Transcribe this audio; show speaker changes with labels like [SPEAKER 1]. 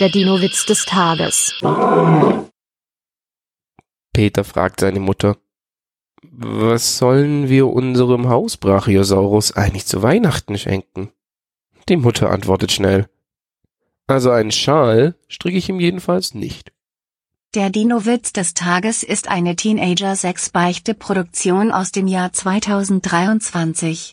[SPEAKER 1] Der Dino-Witz des Tages.
[SPEAKER 2] Peter fragt seine Mutter. Was sollen wir unserem Hausbrachiosaurus eigentlich zu Weihnachten schenken? Die Mutter antwortet schnell. Also einen Schal stricke ich ihm jedenfalls nicht.
[SPEAKER 3] Der Dino-Witz des Tages ist eine Teenager-6-Beichte-Produktion aus dem Jahr 2023.